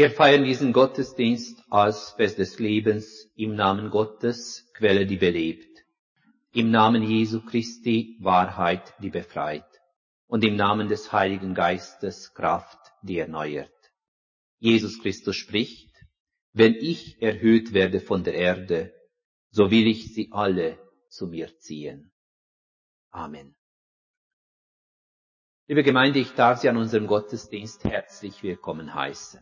Wir feiern diesen Gottesdienst als Fest des Lebens im Namen Gottes, Quelle, die belebt. Im Namen Jesu Christi, Wahrheit, die befreit. Und im Namen des Heiligen Geistes, Kraft, die erneuert. Jesus Christus spricht, wenn ich erhöht werde von der Erde, so will ich sie alle zu mir ziehen. Amen. Liebe Gemeinde, ich darf Sie an unserem Gottesdienst herzlich willkommen heißen.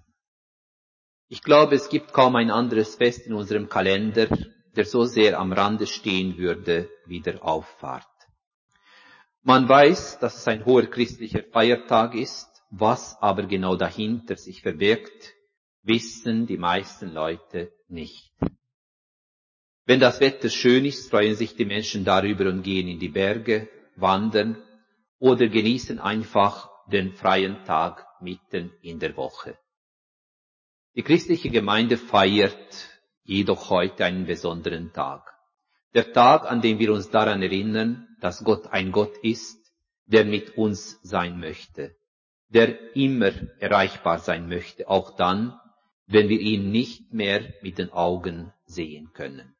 Ich glaube, es gibt kaum ein anderes Fest in unserem Kalender, der so sehr am Rande stehen würde wie der Auffahrt. Man weiß, dass es ein hoher christlicher Feiertag ist, was aber genau dahinter sich verbirgt, wissen die meisten Leute nicht. Wenn das Wetter schön ist, freuen sich die Menschen darüber und gehen in die Berge, wandern oder genießen einfach den freien Tag mitten in der Woche. Die christliche Gemeinde feiert jedoch heute einen besonderen Tag. Der Tag, an dem wir uns daran erinnern, dass Gott ein Gott ist, der mit uns sein möchte, der immer erreichbar sein möchte, auch dann, wenn wir ihn nicht mehr mit den Augen sehen können.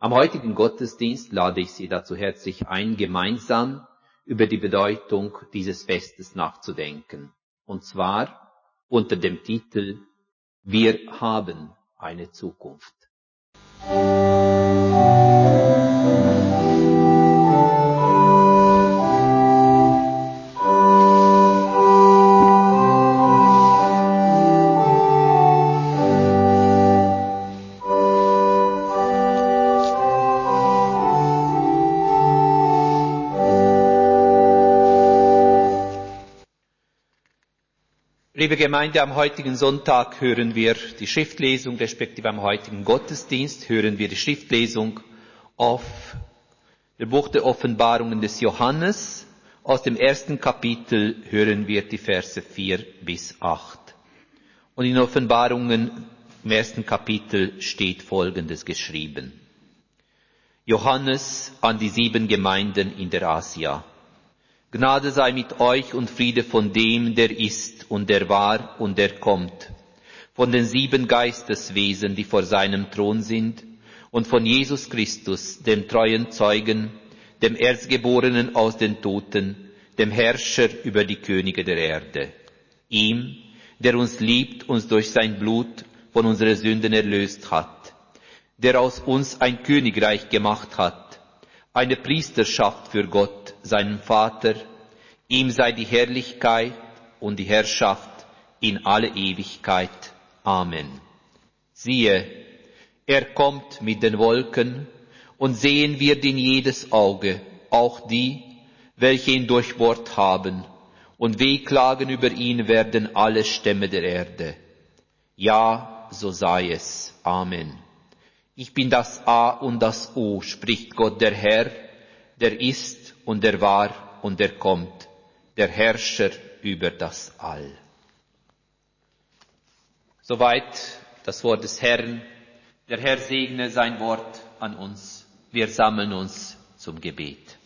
Am heutigen Gottesdienst lade ich Sie dazu herzlich ein, gemeinsam über die Bedeutung dieses Festes nachzudenken. Und zwar unter dem Titel wir haben eine Zukunft. Liebe Gemeinde, am heutigen Sonntag hören wir die Schriftlesung, respektive am heutigen Gottesdienst hören wir die Schriftlesung auf dem Buch der Offenbarungen des Johannes. Aus dem ersten Kapitel hören wir die Verse 4 bis 8. Und in Offenbarungen im ersten Kapitel steht Folgendes geschrieben. Johannes an die sieben Gemeinden in der Asia. Gnade sei mit euch und Friede von dem, der ist und der war und der kommt, von den sieben Geisteswesen, die vor seinem Thron sind, und von Jesus Christus, dem treuen Zeugen, dem Erstgeborenen aus den Toten, dem Herrscher über die Könige der Erde. Ihm, der uns liebt, uns durch sein Blut von unseren Sünden erlöst hat, der aus uns ein Königreich gemacht hat, eine Priesterschaft für Gott, seinen Vater, ihm sei die Herrlichkeit und die Herrschaft in alle Ewigkeit. Amen. Siehe, er kommt mit den Wolken, und sehen wird ihn jedes Auge, auch die, welche ihn durchbohrt haben, und wehklagen über ihn werden alle Stämme der Erde. Ja, so sei es. Amen. Ich bin das A und das O, spricht Gott der Herr, der ist und der war und der kommt, der Herrscher über das All. Soweit das Wort des Herrn. Der Herr segne sein Wort an uns. Wir sammeln uns zum Gebet.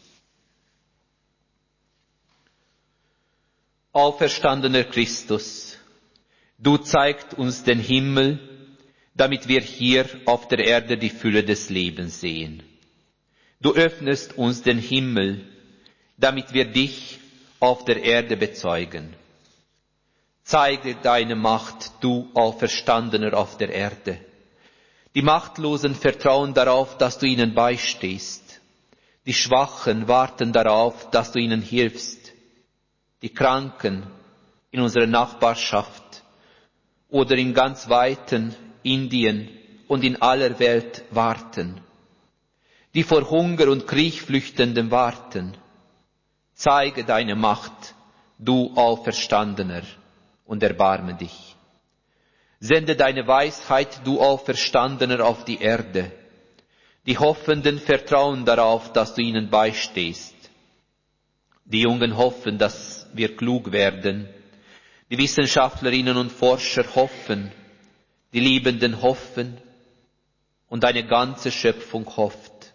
Auferstandener Christus, du zeigt uns den Himmel, damit wir hier auf der Erde die Fülle des Lebens sehen. Du öffnest uns den Himmel, damit wir dich auf der Erde bezeugen. Zeige deine Macht, du Auferstandener auf der Erde. Die Machtlosen vertrauen darauf, dass du ihnen beistehst. Die Schwachen warten darauf, dass du ihnen hilfst. Die Kranken in unserer Nachbarschaft oder in ganz weiten Indien und in aller Welt warten, die vor Hunger und Krieg flüchtenden warten. Zeige deine Macht, du Auferstandener, und erbarme dich. Sende deine Weisheit, du Auferstandener, auf die Erde. Die Hoffenden vertrauen darauf, dass du ihnen beistehst. Die Jungen hoffen, dass wir klug werden. Die Wissenschaftlerinnen und Forscher hoffen, die Liebenden hoffen und deine ganze Schöpfung hofft.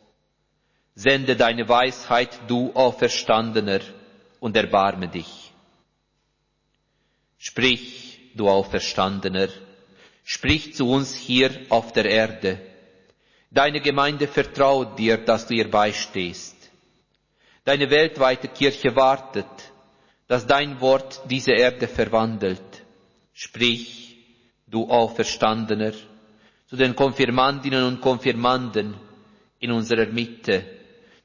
Sende deine Weisheit, du Auferstandener, und erbarme dich. Sprich, du Auferstandener, sprich zu uns hier auf der Erde. Deine Gemeinde vertraut dir, dass du ihr beistehst. Deine weltweite Kirche wartet, dass dein Wort diese Erde verwandelt. Sprich, du Auferstandener, zu den Konfirmandinnen und Konfirmanden in unserer Mitte,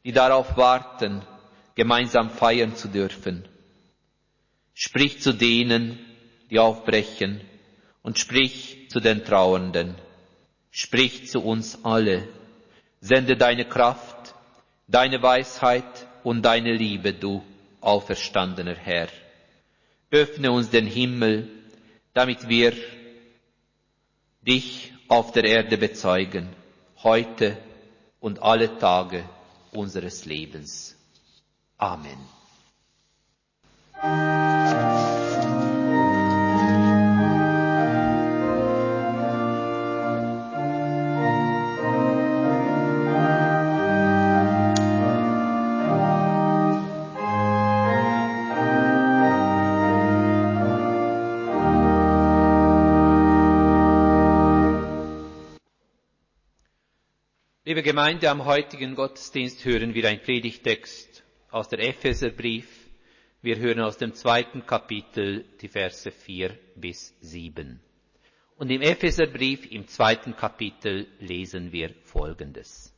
die darauf warten, gemeinsam feiern zu dürfen. Sprich zu denen, die aufbrechen, und sprich zu den Trauernden. Sprich zu uns alle. Sende deine Kraft, deine Weisheit und deine Liebe, du auferstandener Herr. Öffne uns den Himmel, damit wir dich auf der Erde bezeugen, heute und alle Tage unseres Lebens. Amen. Gemeinde, am heutigen Gottesdienst hören wir ein Predigtext aus der Epheserbrief. Wir hören aus dem zweiten Kapitel die Verse 4 bis 7. Und im Epheserbrief im zweiten Kapitel lesen wir Folgendes.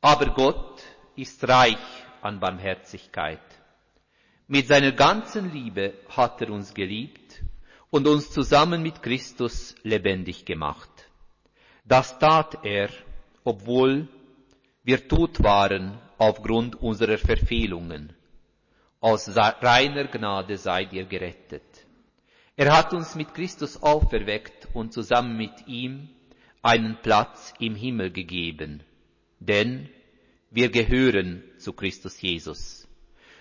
Aber Gott ist reich an Barmherzigkeit. Mit seiner ganzen Liebe hat er uns geliebt und uns zusammen mit Christus lebendig gemacht. Das tat er, obwohl wir tot waren aufgrund unserer Verfehlungen. Aus reiner Gnade seid ihr gerettet. Er hat uns mit Christus auferweckt und zusammen mit ihm einen Platz im Himmel gegeben, denn wir gehören zu Christus Jesus.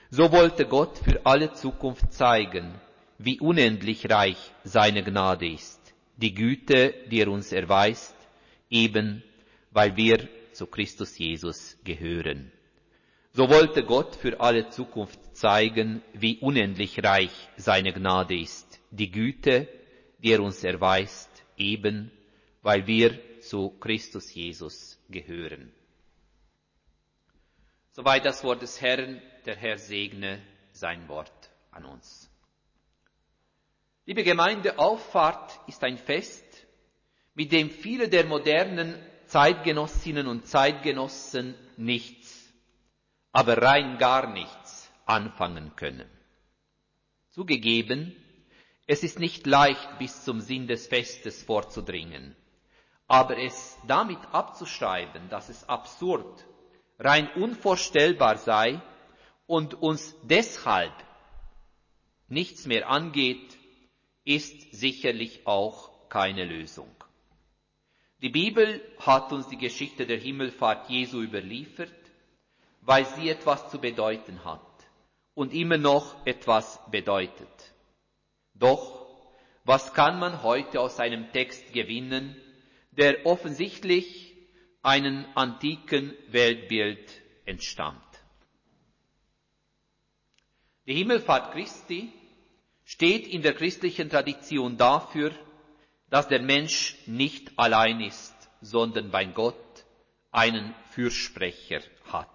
So wollte Gott für alle Zukunft zeigen, wie unendlich reich seine Gnade ist, die Güte, die er uns erweist, eben weil wir zu Christus Jesus gehören. So wollte Gott für alle Zukunft zeigen, wie unendlich reich seine Gnade ist, die Güte, die er uns erweist, eben weil wir zu Christus Jesus gehören. Soweit das Wort des Herrn, der Herr segne sein Wort an uns. Liebe Gemeinde, Auffahrt ist ein Fest, mit dem viele der modernen Zeitgenossinnen und Zeitgenossen nichts, aber rein gar nichts anfangen können. Zugegeben, es ist nicht leicht bis zum Sinn des Festes vorzudringen, aber es damit abzuschreiben, dass es absurd, rein unvorstellbar sei und uns deshalb nichts mehr angeht, ist sicherlich auch keine Lösung. Die Bibel hat uns die Geschichte der Himmelfahrt Jesu überliefert, weil sie etwas zu bedeuten hat und immer noch etwas bedeutet. Doch, was kann man heute aus einem Text gewinnen, der offensichtlich einen antiken Weltbild entstammt? Die Himmelfahrt Christi steht in der christlichen Tradition dafür, dass der Mensch nicht allein ist, sondern bei Gott einen Fürsprecher hat.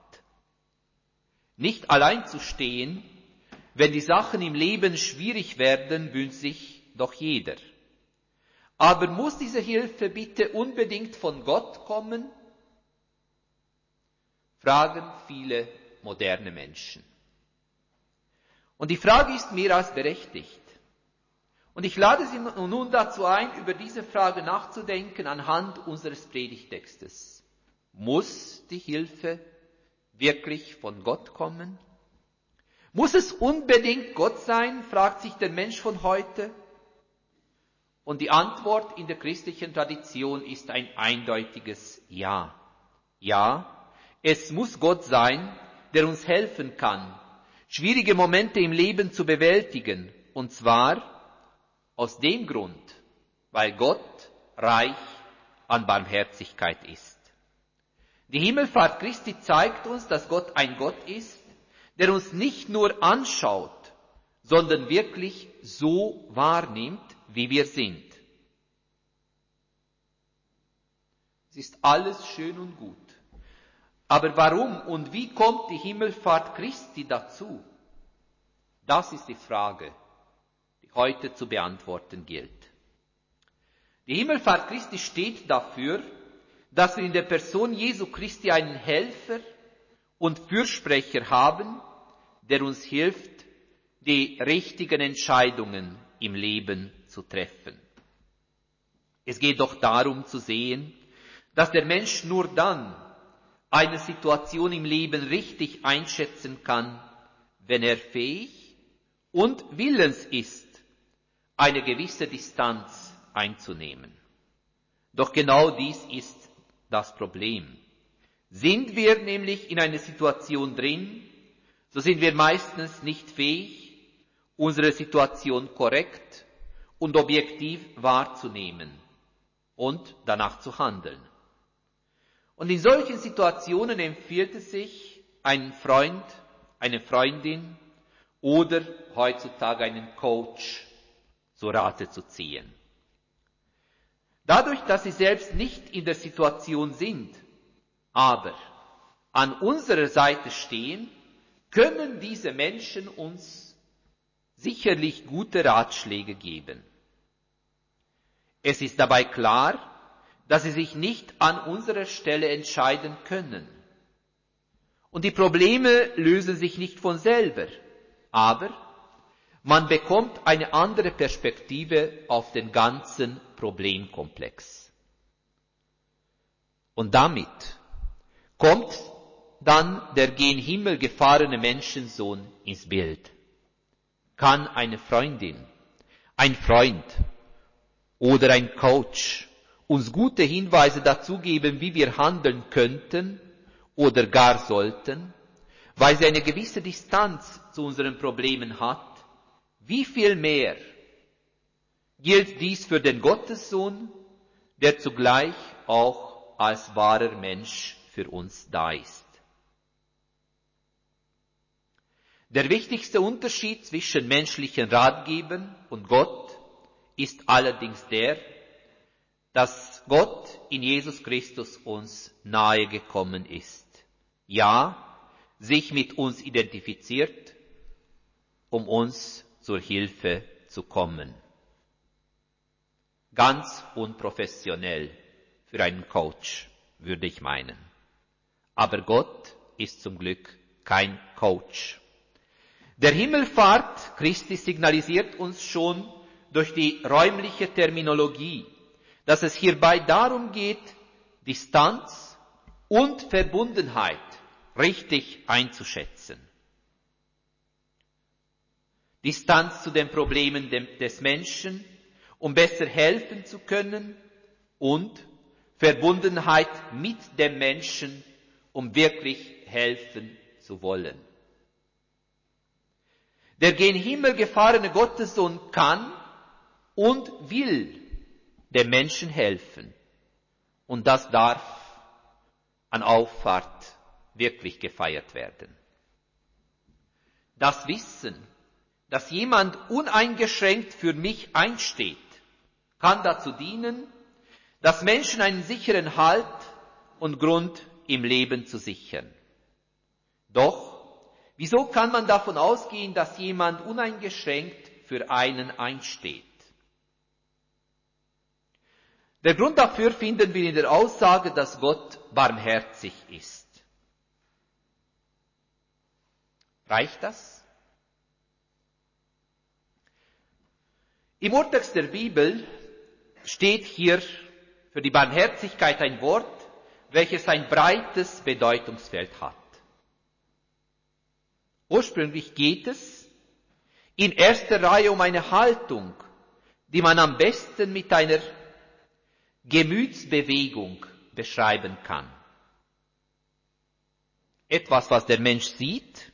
Nicht allein zu stehen, wenn die Sachen im Leben schwierig werden, wünscht sich doch jeder. Aber muss diese Hilfe bitte unbedingt von Gott kommen? Fragen viele moderne Menschen. Und die Frage ist mehr als berechtigt. Und ich lade Sie nun dazu ein, über diese Frage nachzudenken anhand unseres Predigtextes. Muss die Hilfe wirklich von Gott kommen? Muss es unbedingt Gott sein, fragt sich der Mensch von heute. Und die Antwort in der christlichen Tradition ist ein eindeutiges Ja. Ja, es muss Gott sein, der uns helfen kann, schwierige Momente im Leben zu bewältigen, und zwar aus dem Grund, weil Gott reich an Barmherzigkeit ist. Die Himmelfahrt Christi zeigt uns, dass Gott ein Gott ist, der uns nicht nur anschaut, sondern wirklich so wahrnimmt, wie wir sind. Es ist alles schön und gut. Aber warum und wie kommt die Himmelfahrt Christi dazu? Das ist die Frage, heute zu beantworten gilt. Die Himmelfahrt Christi steht dafür, dass wir in der Person Jesu Christi einen Helfer und Fürsprecher haben, der uns hilft, die richtigen Entscheidungen im Leben zu treffen. Es geht doch darum zu sehen, dass der Mensch nur dann eine Situation im Leben richtig einschätzen kann, wenn er fähig und willens ist, eine gewisse Distanz einzunehmen. Doch genau dies ist das Problem. Sind wir nämlich in einer Situation drin, so sind wir meistens nicht fähig, unsere Situation korrekt und objektiv wahrzunehmen und danach zu handeln. Und in solchen Situationen empfiehlt es sich, einen Freund, eine Freundin oder heutzutage einen Coach zu Rate zu ziehen. Dadurch, dass sie selbst nicht in der Situation sind, aber an unserer Seite stehen, können diese Menschen uns sicherlich gute Ratschläge geben. Es ist dabei klar, dass sie sich nicht an unserer Stelle entscheiden können. Und die Probleme lösen sich nicht von selber, aber man bekommt eine andere Perspektive auf den ganzen Problemkomplex. Und damit kommt dann der gen Himmel gefahrene Menschensohn ins Bild. Kann eine Freundin, ein Freund oder ein Coach uns gute Hinweise dazu geben, wie wir handeln könnten oder gar sollten, weil sie eine gewisse Distanz zu unseren Problemen hat, wie viel mehr gilt dies für den Gottessohn, der zugleich auch als wahrer Mensch für uns da ist. Der wichtigste Unterschied zwischen menschlichen Ratgebern und Gott ist allerdings der, dass Gott in Jesus Christus uns nahe gekommen ist. Ja, sich mit uns identifiziert, um uns zur Hilfe zu kommen. Ganz unprofessionell für einen Coach, würde ich meinen. Aber Gott ist zum Glück kein Coach. Der Himmelfahrt Christi signalisiert uns schon durch die räumliche Terminologie, dass es hierbei darum geht, Distanz und Verbundenheit richtig einzuschätzen. Distanz zu den Problemen des Menschen, um besser helfen zu können und Verbundenheit mit dem Menschen, um wirklich helfen zu wollen. Der gen Himmel gefahrene Gottessohn kann und will dem Menschen helfen. Und das darf an Auffahrt wirklich gefeiert werden. Das Wissen, dass jemand uneingeschränkt für mich einsteht, kann dazu dienen, dass Menschen einen sicheren Halt und Grund im Leben zu sichern. Doch, wieso kann man davon ausgehen, dass jemand uneingeschränkt für einen einsteht? Der Grund dafür finden wir in der Aussage, dass Gott barmherzig ist. Reicht das? Im Urtext der Bibel steht hier für die Barmherzigkeit ein Wort, welches ein breites Bedeutungsfeld hat. Ursprünglich geht es in erster Reihe um eine Haltung, die man am besten mit einer Gemütsbewegung beschreiben kann. Etwas, was der Mensch sieht,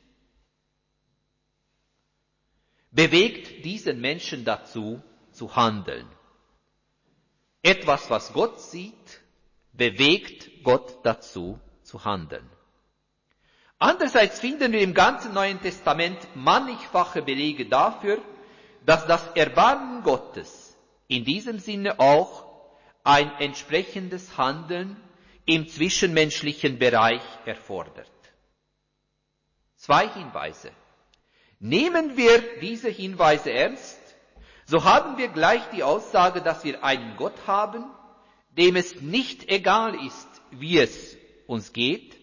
bewegt diesen Menschen dazu zu handeln. Etwas, was Gott sieht, bewegt Gott dazu zu handeln. Andererseits finden wir im ganzen Neuen Testament mannigfache Belege dafür, dass das Erbarmen Gottes in diesem Sinne auch ein entsprechendes Handeln im zwischenmenschlichen Bereich erfordert. Zwei Hinweise. Nehmen wir diese Hinweise ernst, so haben wir gleich die Aussage, dass wir einen Gott haben, dem es nicht egal ist, wie es uns geht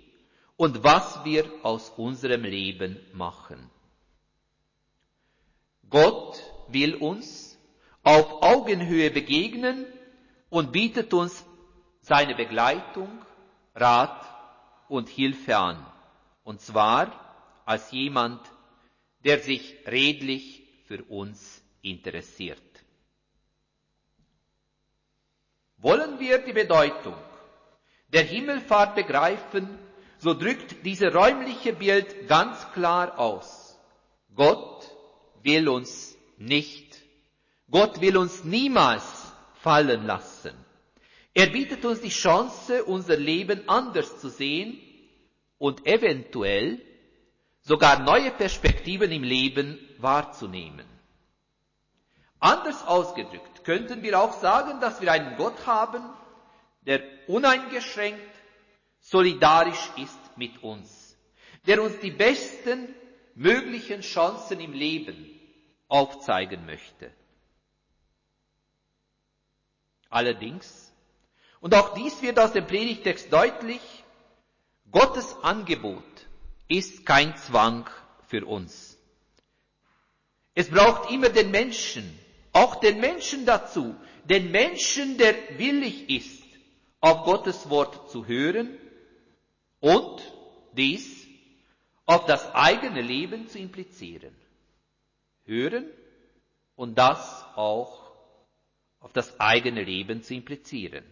und was wir aus unserem Leben machen. Gott will uns auf Augenhöhe begegnen und bietet uns seine Begleitung, Rat und Hilfe an. Und zwar als jemand, der sich redlich für uns interessiert. Wollen wir die Bedeutung der Himmelfahrt begreifen, so drückt dieses räumliche Bild ganz klar aus. Gott will uns nicht, Gott will uns niemals fallen lassen. Er bietet uns die Chance, unser Leben anders zu sehen und eventuell sogar neue Perspektiven im Leben wahrzunehmen. Anders ausgedrückt könnten wir auch sagen, dass wir einen Gott haben, der uneingeschränkt solidarisch ist mit uns, der uns die besten möglichen Chancen im Leben aufzeigen möchte. Allerdings, und auch dies wird aus dem Predigtext deutlich, Gottes Angebot ist kein Zwang für uns. Es braucht immer den Menschen, auch den Menschen dazu, den Menschen, der willig ist, auf Gottes Wort zu hören und dies auf das eigene Leben zu implizieren. Hören und das auch auf das eigene Leben zu implizieren.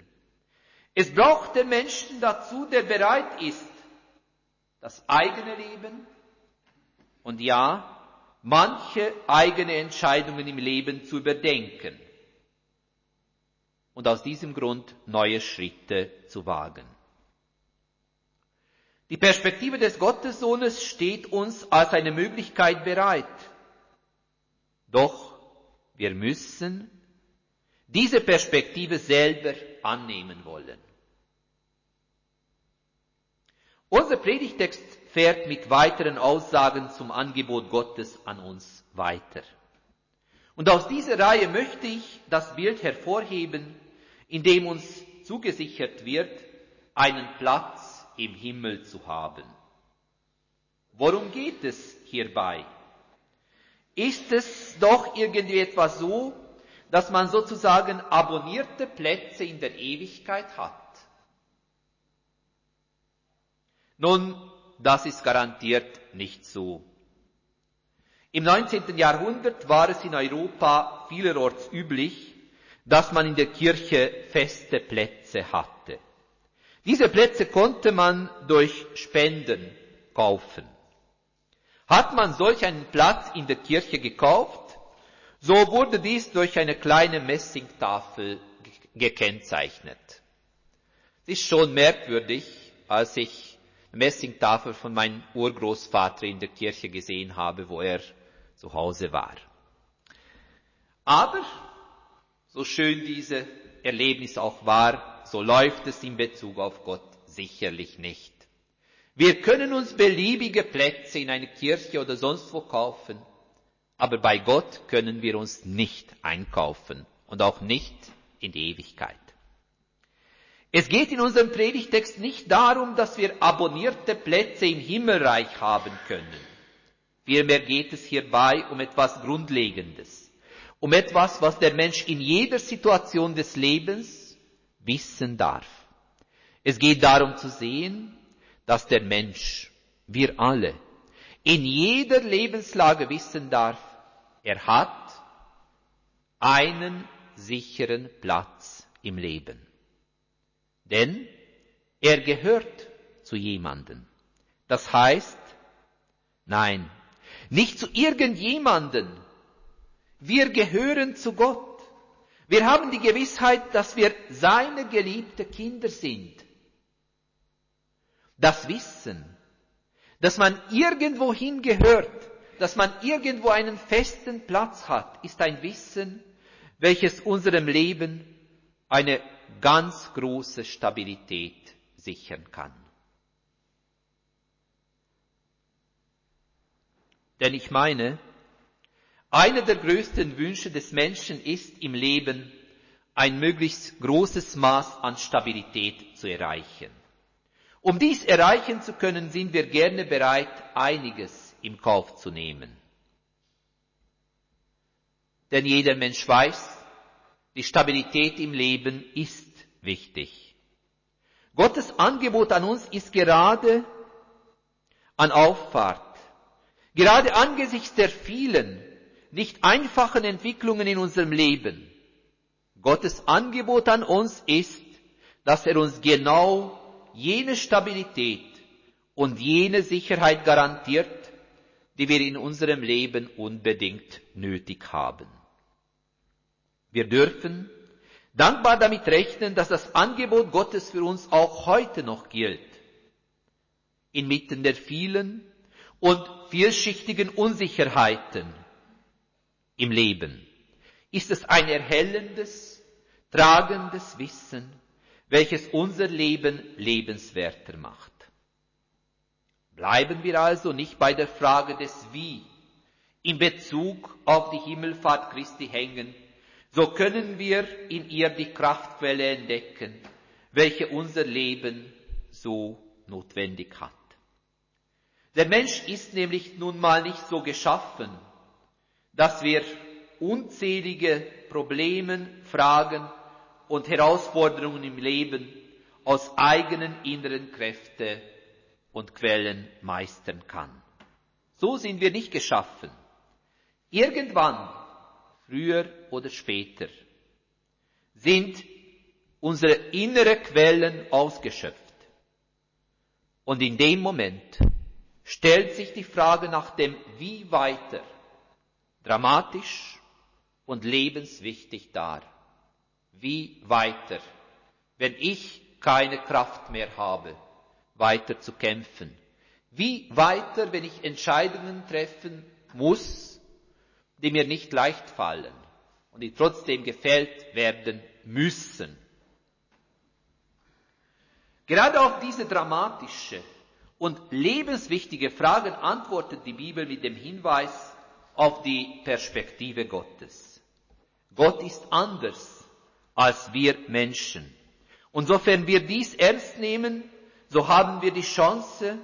Es braucht den Menschen dazu, der bereit ist, das eigene Leben und ja, manche eigene Entscheidungen im Leben zu überdenken und aus diesem Grund neue Schritte zu wagen. Die Perspektive des Gottessohnes steht uns als eine Möglichkeit bereit. Doch wir müssen diese Perspektive selber annehmen wollen. Unser Predigtext fährt mit weiteren Aussagen zum Angebot Gottes an uns weiter. Und aus dieser Reihe möchte ich das Bild hervorheben, in dem uns zugesichert wird, einen Platz im Himmel zu haben. Worum geht es hierbei? Ist es doch irgendwie etwas so, dass man sozusagen abonnierte Plätze in der Ewigkeit hat? Nun, das ist garantiert nicht so. Im 19. Jahrhundert war es in Europa vielerorts üblich, dass man in der Kirche feste Plätze hatte. Diese Plätze konnte man durch Spenden kaufen. Hat man solch einen Platz in der Kirche gekauft, so wurde dies durch eine kleine Messingtafel gekennzeichnet. Es ist schon merkwürdig, als ich Messingtafel von meinem Urgroßvater in der Kirche gesehen habe, wo er zu Hause war. Aber, so schön diese Erlebnis auch war, so läuft es in Bezug auf Gott sicherlich nicht. Wir können uns beliebige Plätze in einer Kirche oder sonst wo kaufen, aber bei Gott können wir uns nicht einkaufen und auch nicht in die Ewigkeit. Es geht in unserem Predigtext nicht darum, dass wir abonnierte Plätze im Himmelreich haben können. Vielmehr geht es hierbei um etwas Grundlegendes, um etwas, was der Mensch in jeder Situation des Lebens wissen darf. Es geht darum zu sehen, dass der Mensch, wir alle, in jeder Lebenslage wissen darf, er hat einen sicheren Platz im Leben. Denn er gehört zu jemanden. Das heißt, nein, nicht zu irgendjemanden. Wir gehören zu Gott. Wir haben die Gewissheit, dass wir seine geliebte Kinder sind. Das Wissen, Dass man irgendwohin gehört, dass man irgendwo einen festen Platz hat, ist ein Wissen, welches unserem Leben eine ganz große Stabilität sichern kann. Denn ich meine, einer der größten Wünsche des Menschen ist im Leben ein möglichst großes Maß an Stabilität zu erreichen. Um dies erreichen zu können, sind wir gerne bereit, einiges im Kauf zu nehmen. Denn jeder Mensch weiß, die Stabilität im Leben ist wichtig. Gottes Angebot an uns ist gerade an Auffahrt, gerade angesichts der vielen, nicht einfachen Entwicklungen in unserem Leben. Gottes Angebot an uns ist, dass er uns genau jene Stabilität und jene Sicherheit garantiert, die wir in unserem Leben unbedingt nötig haben. Wir dürfen dankbar damit rechnen, dass das Angebot Gottes für uns auch heute noch gilt. Inmitten der vielen und vielschichtigen Unsicherheiten im Leben ist es ein erhellendes, tragendes Wissen, welches unser Leben lebenswerter macht. Bleiben wir also nicht bei der Frage des Wie in Bezug auf die Himmelfahrt Christi hängen, so können wir in ihr die Kraftquelle entdecken, welche unser Leben so notwendig hat. Der Mensch ist nämlich nun mal nicht so geschaffen, dass wir unzählige Probleme, Fragen und Herausforderungen im Leben aus eigenen inneren Kräften und Quellen meistern kann. So sind wir nicht geschaffen. Irgendwann früher oder später, sind unsere innere Quellen ausgeschöpft. Und in dem Moment stellt sich die Frage nach dem Wie weiter dramatisch und lebenswichtig dar. Wie weiter, wenn ich keine Kraft mehr habe, weiter zu kämpfen? Wie weiter, wenn ich Entscheidungen treffen muss, die mir nicht leicht fallen und die trotzdem gefällt werden müssen. Gerade auf diese dramatische und lebenswichtige Fragen antwortet die Bibel mit dem Hinweis auf die Perspektive Gottes. Gott ist anders als wir Menschen. Und sofern wir dies ernst nehmen, so haben wir die Chance,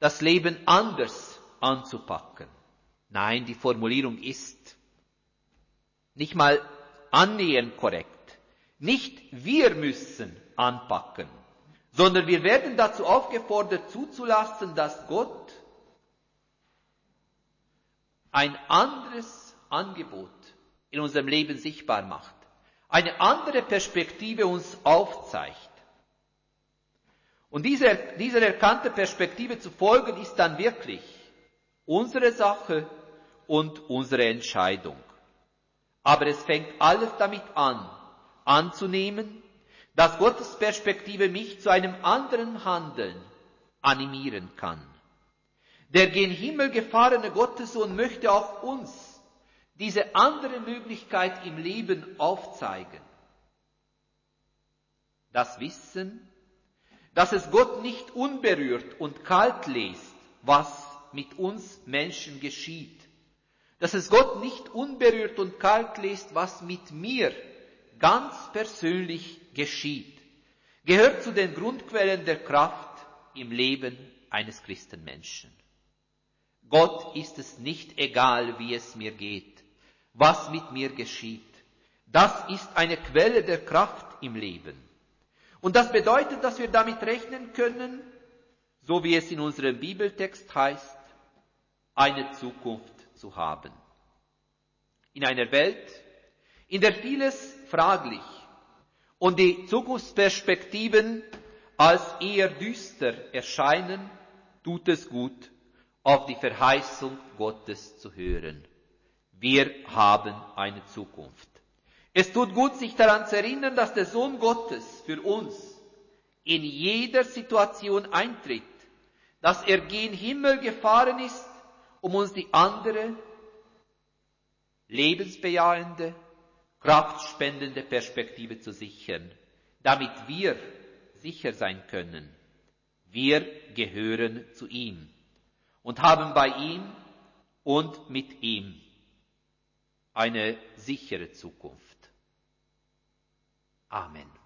das Leben anders anzupacken. Nein, die Formulierung ist nicht mal annähernd korrekt. Nicht wir müssen anpacken, sondern wir werden dazu aufgefordert zuzulassen, dass Gott ein anderes Angebot in unserem Leben sichtbar macht, eine andere Perspektive uns aufzeigt. Und dieser, dieser erkannte Perspektive zu folgen, ist dann wirklich unsere Sache und unsere Entscheidung. Aber es fängt alles damit an, anzunehmen, dass Gottes Perspektive mich zu einem anderen Handeln animieren kann. Der gen Himmel gefahrene Gottessohn möchte auch uns diese andere Möglichkeit im Leben aufzeigen. Das Wissen, dass es Gott nicht unberührt und kalt lässt, was mit uns Menschen geschieht, dass es Gott nicht unberührt und kalt lässt, was mit mir ganz persönlich geschieht, gehört zu den Grundquellen der Kraft im Leben eines Christenmenschen. Gott ist es nicht egal, wie es mir geht, was mit mir geschieht. Das ist eine Quelle der Kraft im Leben. Und das bedeutet, dass wir damit rechnen können, so wie es in unserem Bibeltext heißt, eine Zukunft zu haben. In einer Welt, in der vieles fraglich und die Zukunftsperspektiven als eher düster erscheinen, tut es gut, auf die Verheißung Gottes zu hören. Wir haben eine Zukunft. Es tut gut, sich daran zu erinnern, dass der Sohn Gottes für uns in jeder Situation eintritt, dass er gen Himmel gefahren ist, um uns die andere, lebensbejahende, kraftspendende Perspektive zu sichern, damit wir sicher sein können. Wir gehören zu ihm und haben bei ihm und mit ihm eine sichere Zukunft. Amen.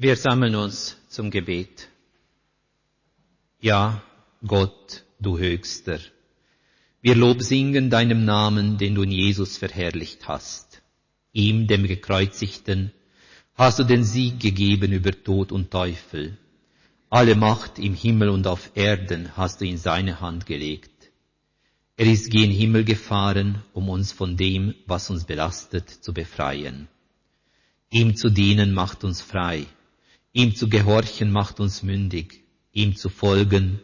Wir sammeln uns zum Gebet. Ja, Gott, du Höchster, wir Lob singen deinem Namen, den du in Jesus verherrlicht hast. Ihm, dem Gekreuzigten, hast du den Sieg gegeben über Tod und Teufel. Alle Macht im Himmel und auf Erden hast du in seine Hand gelegt. Er ist gen Himmel gefahren, um uns von dem, was uns belastet, zu befreien. Ihm zu dienen macht uns frei Ihm zu gehorchen macht uns mündig, ihm zu folgen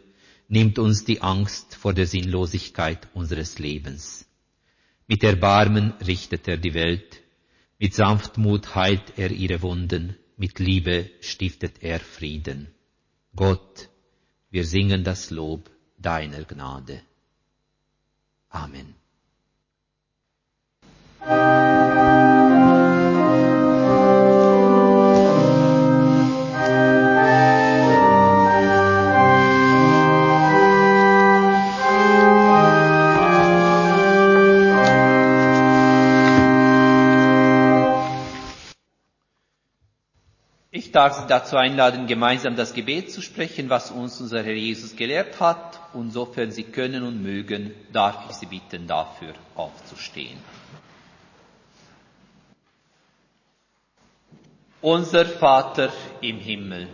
nimmt uns die Angst vor der Sinnlosigkeit unseres Lebens. Mit Erbarmen richtet er die Welt, mit Sanftmut heilt er ihre Wunden, mit Liebe stiftet er Frieden. Gott, wir singen das Lob deiner Gnade. Amen. Darf Sie dazu einladen, gemeinsam das Gebet zu sprechen, was uns unser Herr Jesus gelehrt hat. Und sofern Sie können und mögen, darf ich Sie bitten, dafür aufzustehen. Unser Vater im Himmel,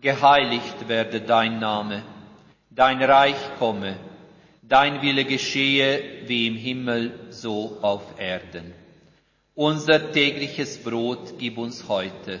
geheiligt werde dein Name, dein Reich komme, dein Wille geschehe wie im Himmel, so auf Erden. Unser tägliches Brot gib uns heute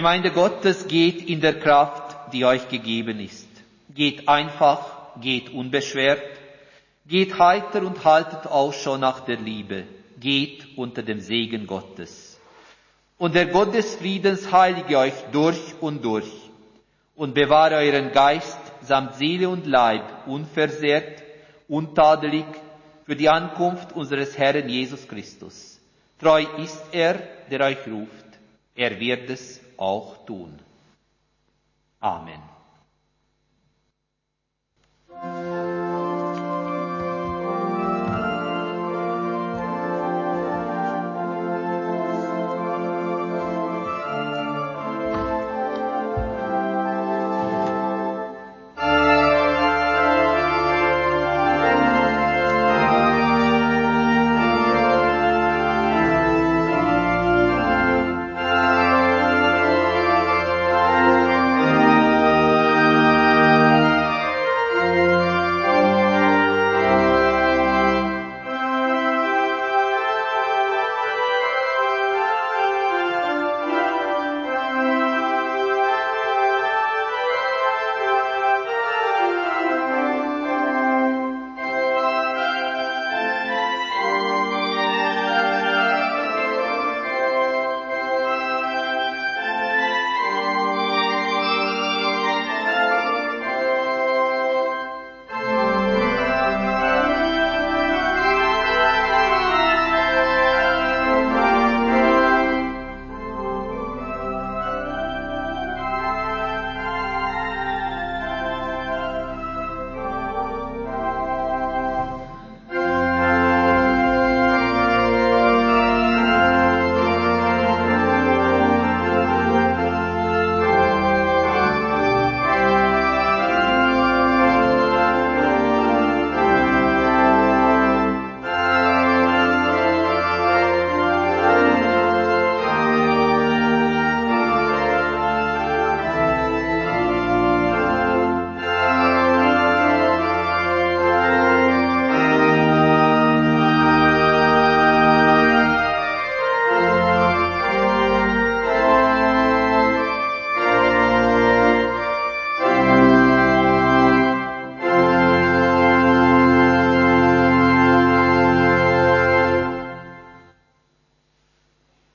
Gemeinde Gottes geht in der Kraft, die euch gegeben ist. Geht einfach, geht unbeschwert, geht heiter und haltet Ausschau nach der Liebe. Geht unter dem Segen Gottes. Und der Gott des Friedens heilige euch durch und durch und bewahre euren Geist samt Seele und Leib unversehrt, untadelig für die Ankunft unseres Herrn Jesus Christus. Treu ist er, der euch ruft. Er wird es auch tun. Amen.